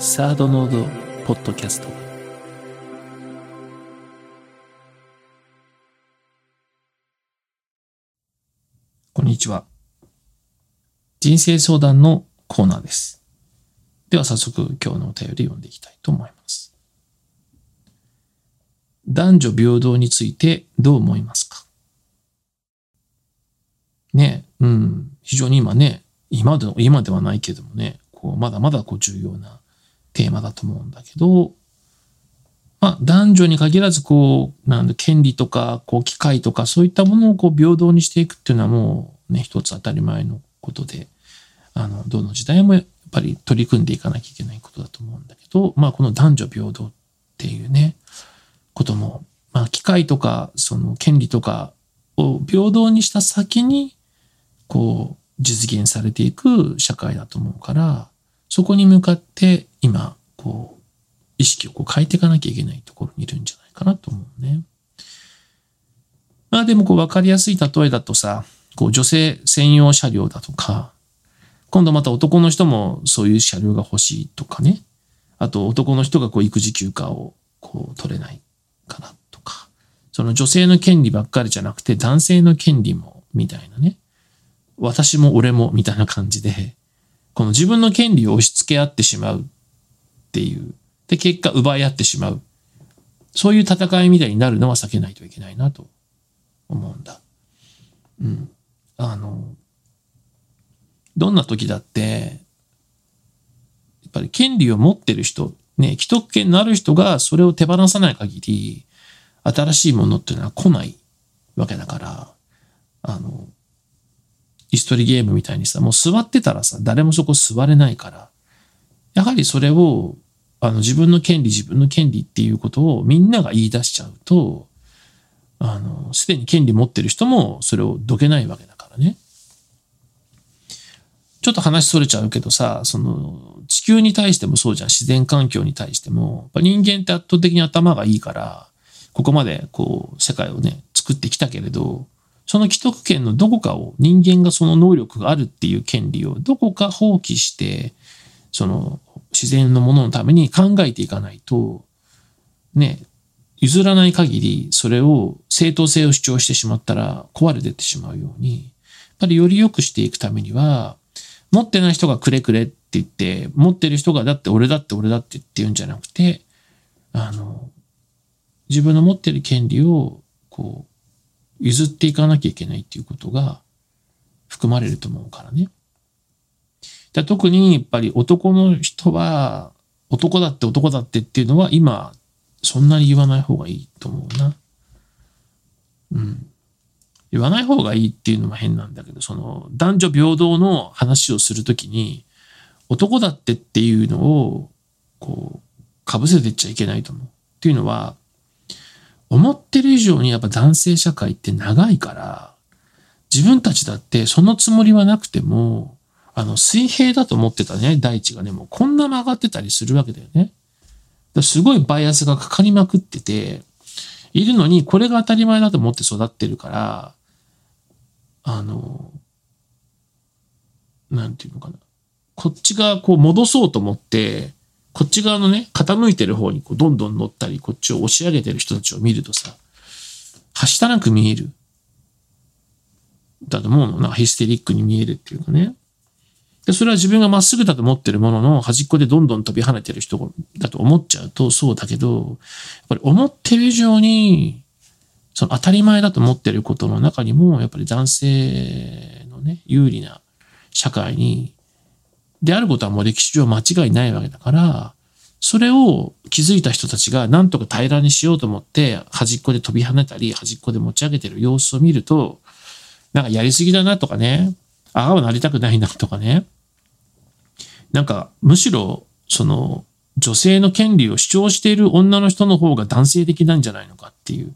サードノードポッドキャスト。こんにちは。人生相談のコーナーです。では早速今日のお便り読んでいきたいと思います。男女平等についてどう思いますか？ねうん、非常に今ね、今で今ではないけどもね、こうまだまだこう重要なテーマだと思うんだけど、まあ、男女に限らず、こう、なんだ、権利とか、こう、機会とか、そういったものをこう平等にしていくっていうのはもうね、一つ当たり前のことで、あの、どの時代もやっぱり取り組んでいかなきゃいけないことだと思うんだけど、まあ、この男女平等っていうね、ことも、まあ、機会とか、その権利とかを平等にした先に、こう、実現されていく社会だと思うから、そこに向かって今、こう、意識をこう変えていかなきゃいけないところにいるんじゃないかなと思うね。まあでもこう分かりやすい例えだとさ、こう女性専用車両だとか、今度また男の人もそういう車両が欲しいとかね。あと男の人がこう育児休暇をこう取れないからとか、その女性の権利ばっかりじゃなくて男性の権利もみたいなね。私も俺もみたいな感じで、この自分の権利を押し付け合ってしまうっていう。で、結果奪い合ってしまう。そういう戦いみたいになるのは避けないといけないなと思うんだ。うん。あの、どんな時だって、やっぱり権利を持ってる人、ね、既得権のある人がそれを手放さない限り、新しいものっていうのは来ないわけだから、あの、椅子取りゲームみたいにさ、もう座ってたらさ、誰もそこ座れないから、やはりそれを、あの、自分の権利、自分の権利っていうことをみんなが言い出しちゃうと、あの、すでに権利持ってる人もそれをどけないわけだからね。ちょっと話それちゃうけどさ、その、地球に対してもそうじゃん。自然環境に対しても。人間って圧倒的に頭がいいから、ここまでこう、世界をね、作ってきたけれど、その既得権のどこかを人間がその能力があるっていう権利をどこか放棄して、その自然のもののために考えていかないと、ね、譲らない限りそれを正当性を主張してしまったら壊れてってしまうように、やっぱりより良くしていくためには、持ってない人がくれくれって言って、持ってる人がだって俺だって俺だってって言うんじゃなくて、あの、自分の持ってる権利を、こう、譲っていかなきゃいけないっていうことが含まれると思うからね。で特にやっぱり男の人は男だって男だってっていうのは今そんなに言わない方がいいと思うな。うん。言わない方がいいっていうのも変なんだけど、その男女平等の話をするときに男だってっていうのをこう被せてっちゃいけないと思う。っていうのは思ってる以上にやっぱ男性社会って長いから、自分たちだってそのつもりはなくても、あの、水平だと思ってたね、大地がね、もうこんな曲がってたりするわけだよね。すごいバイアスがかかりまくってて、いるのにこれが当たり前だと思って育ってるから、あの、なんていうのかな。こっちがこう戻そうと思って、こっち側のね、傾いてる方にこうどんどん乗ったり、こっちを押し上げてる人たちを見るとさ、はしたなく見える。だと思うの。なヒステリックに見えるっていうかね。で、それは自分がまっすぐだと思ってるものの端っこでどんどん飛び跳ねてる人だと思っちゃうとそうだけど、やっぱり思ってる以上に、その当たり前だと思ってることの中にも、やっぱり男性のね、有利な社会にであることはもう歴史上間違いないわけだから、それを気づいた人たちが何とか平らにしようと思って端っこで飛び跳ねたり端っこで持ち上げてる様子を見ると、なんかやりすぎだなとかね、ああはなりたくないなとかね、なんかむしろその女性の権利を主張している女の人の方が男性的なんじゃないのかっていう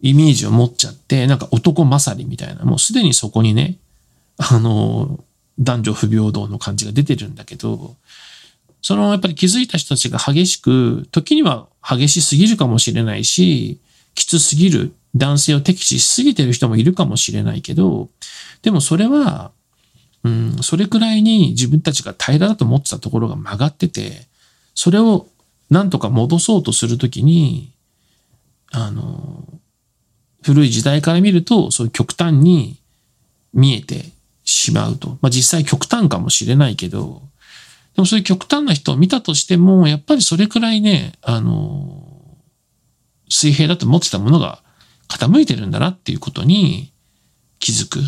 イメージを持っちゃって、なんか男勝りみたいな、もうすでにそこにね、あの、男女不平等の感じが出てるんだけど、そのやっぱり気づいた人たちが激しく、時には激しすぎるかもしれないし、きつすぎる男性を敵視しすぎてる人もいるかもしれないけど、でもそれは、うん、それくらいに自分たちが平らだと思ってたところが曲がってて、それをなんとか戻そうとするときに、あの、古い時代から見ると、そういう極端に見えてしまうと。まあ実際極端かもしれないけど、でもそういう極端な人を見たとしても、やっぱりそれくらいね、あの、水平だと思ってたものが傾いてるんだなっていうことに気づく。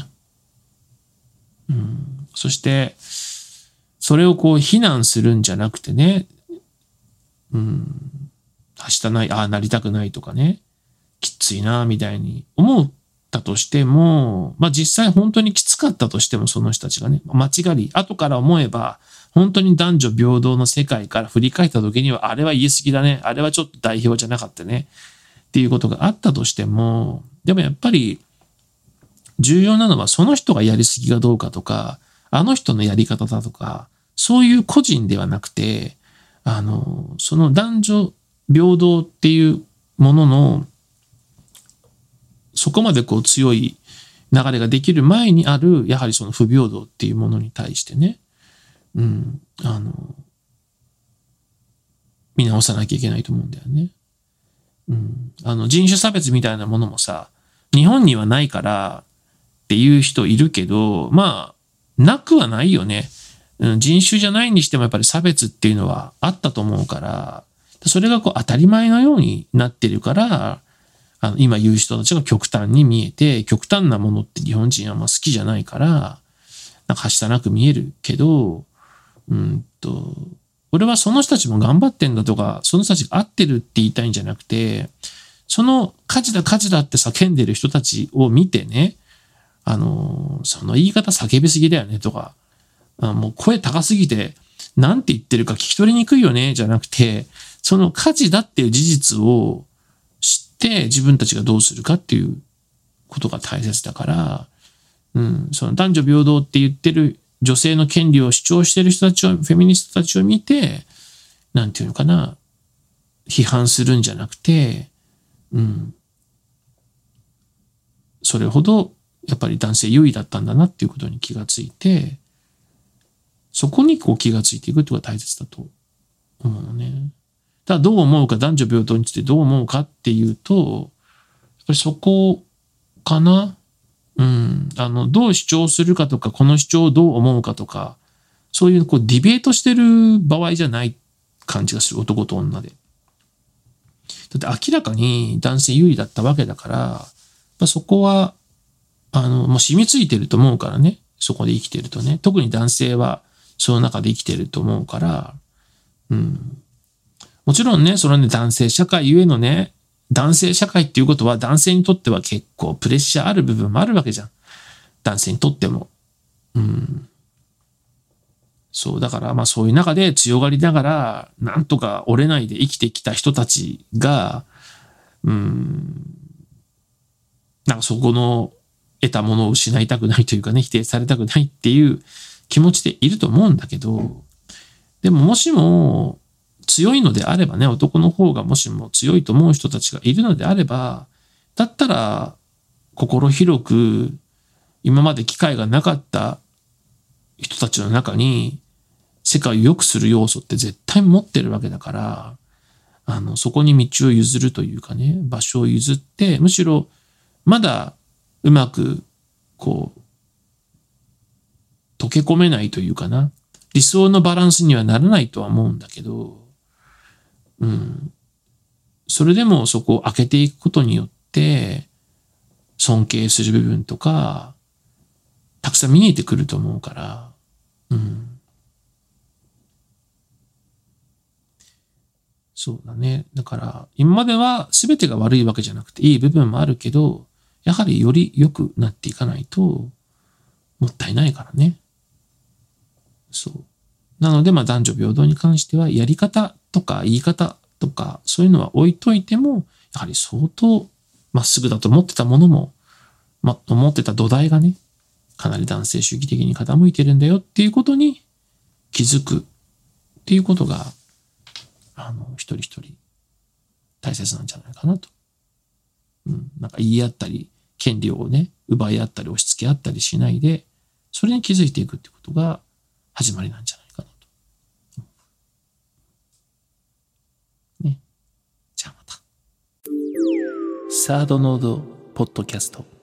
うん、そして、それをこう非難するんじゃなくてね、うん、明日ない、ああ、なりたくないとかね、きついな、みたいに思ったとしても、まあ実際本当にきつかったとしても、その人たちがね、間違り、後から思えば、本当に男女平等の世界から振り返った時には、あれは言い過ぎだね、あれはちょっと代表じゃなかったね、っていうことがあったとしても、でもやっぱり、重要なのはその人がやりすぎがどうかとか、あの人のやり方だとか、そういう個人ではなくて、あの、その男女平等っていうものの、そこまでこう強い流れができる前にある、やはりその不平等っていうものに対してね、うん、あの、見直さなきゃいけないと思うんだよね。うん、あの人種差別みたいなものもさ、日本にはないからっていう人いるけど、まあ、なくはないよね。うん、人種じゃないにしてもやっぱり差別っていうのはあったと思うから、それがこう当たり前のようになってるから、あの今言う人たちが極端に見えて、極端なものって日本人はま好きじゃないから、なんかはしたなく見えるけど、うんと、俺はその人たちも頑張ってんだとか、その人たちが合ってるって言いたいんじゃなくて、その火事だ火事だって叫んでる人たちを見てね、あの、その言い方叫びすぎだよねとか、あもう声高すぎて、なんて言ってるか聞き取りにくいよね、じゃなくて、その価値だっていう事実をって自分たちがどうするかっていうことが大切だから、うん、その男女平等って言ってる女性の権利を主張してる人たちを、フェミニストたちを見て、なんていうのかな、批判するんじゃなくて、うん、それほどやっぱり男性優位だったんだなっていうことに気がついて、そこにこう気がついていくってことが大切だと思うのね。ただどう思うか、男女平等についてどう思うかっていうと、やっぱりそこかな？うん。あの、どう主張するかとか、この主張をどう思うかとか、そういうこうディベートしてる場合じゃない感じがする、男と女で。だって明らかに男性優位だったわけだから、まあそこは、あの、もう染みついてると思うからね。そこで生きてるとね。特に男性はその中で生きてると思うから、うん。もちろんね、そのね、男性社会ゆえのね、男性社会っていうことは男性にとっては結構プレッシャーある部分もあるわけじゃん。男性にとっても。うん。そう、だからまあそういう中で強がりながら、なんとか折れないで生きてきた人たちが、うん、なんかそこの得たものを失いたくないというかね、否定されたくないっていう気持ちでいると思うんだけど、でももしも強いのであればね、男の方がもしも強いと思う人たちがいるのであれば、だったら心広く今まで機会がなかった人たちの中に世界を良くする要素って絶対持ってるわけだから、あの、そこに道を譲るというかね、場所を譲って、むしろまだうまくこう溶け込めないというかな。理想のバランスにはならないとは思うんだけど、うん。それでもそこを開けていくことによって、尊敬する部分とか、たくさん見えてくると思うから、うん。そうだね。だから、今までは全てが悪いわけじゃなくていい部分もあるけど、やはりより良くなっていかないと、もったいないからね。そう。なので、まあ、男女平等に関しては、やり方とか言い方とか、そういうのは置いといても、やはり相当まっすぐだと思ってたものも、ま、思ってた土台がね、かなり男性主義的に傾いてるんだよっていうことに気づくっていうことが、あの、一人一人大切なんじゃないかなと。うん。なんか言い合ったり、権利をね、奪い合ったり押し付け合ったりしないで、それに気づいていくってことが始まりなんじゃないサードノードポッドキャスト。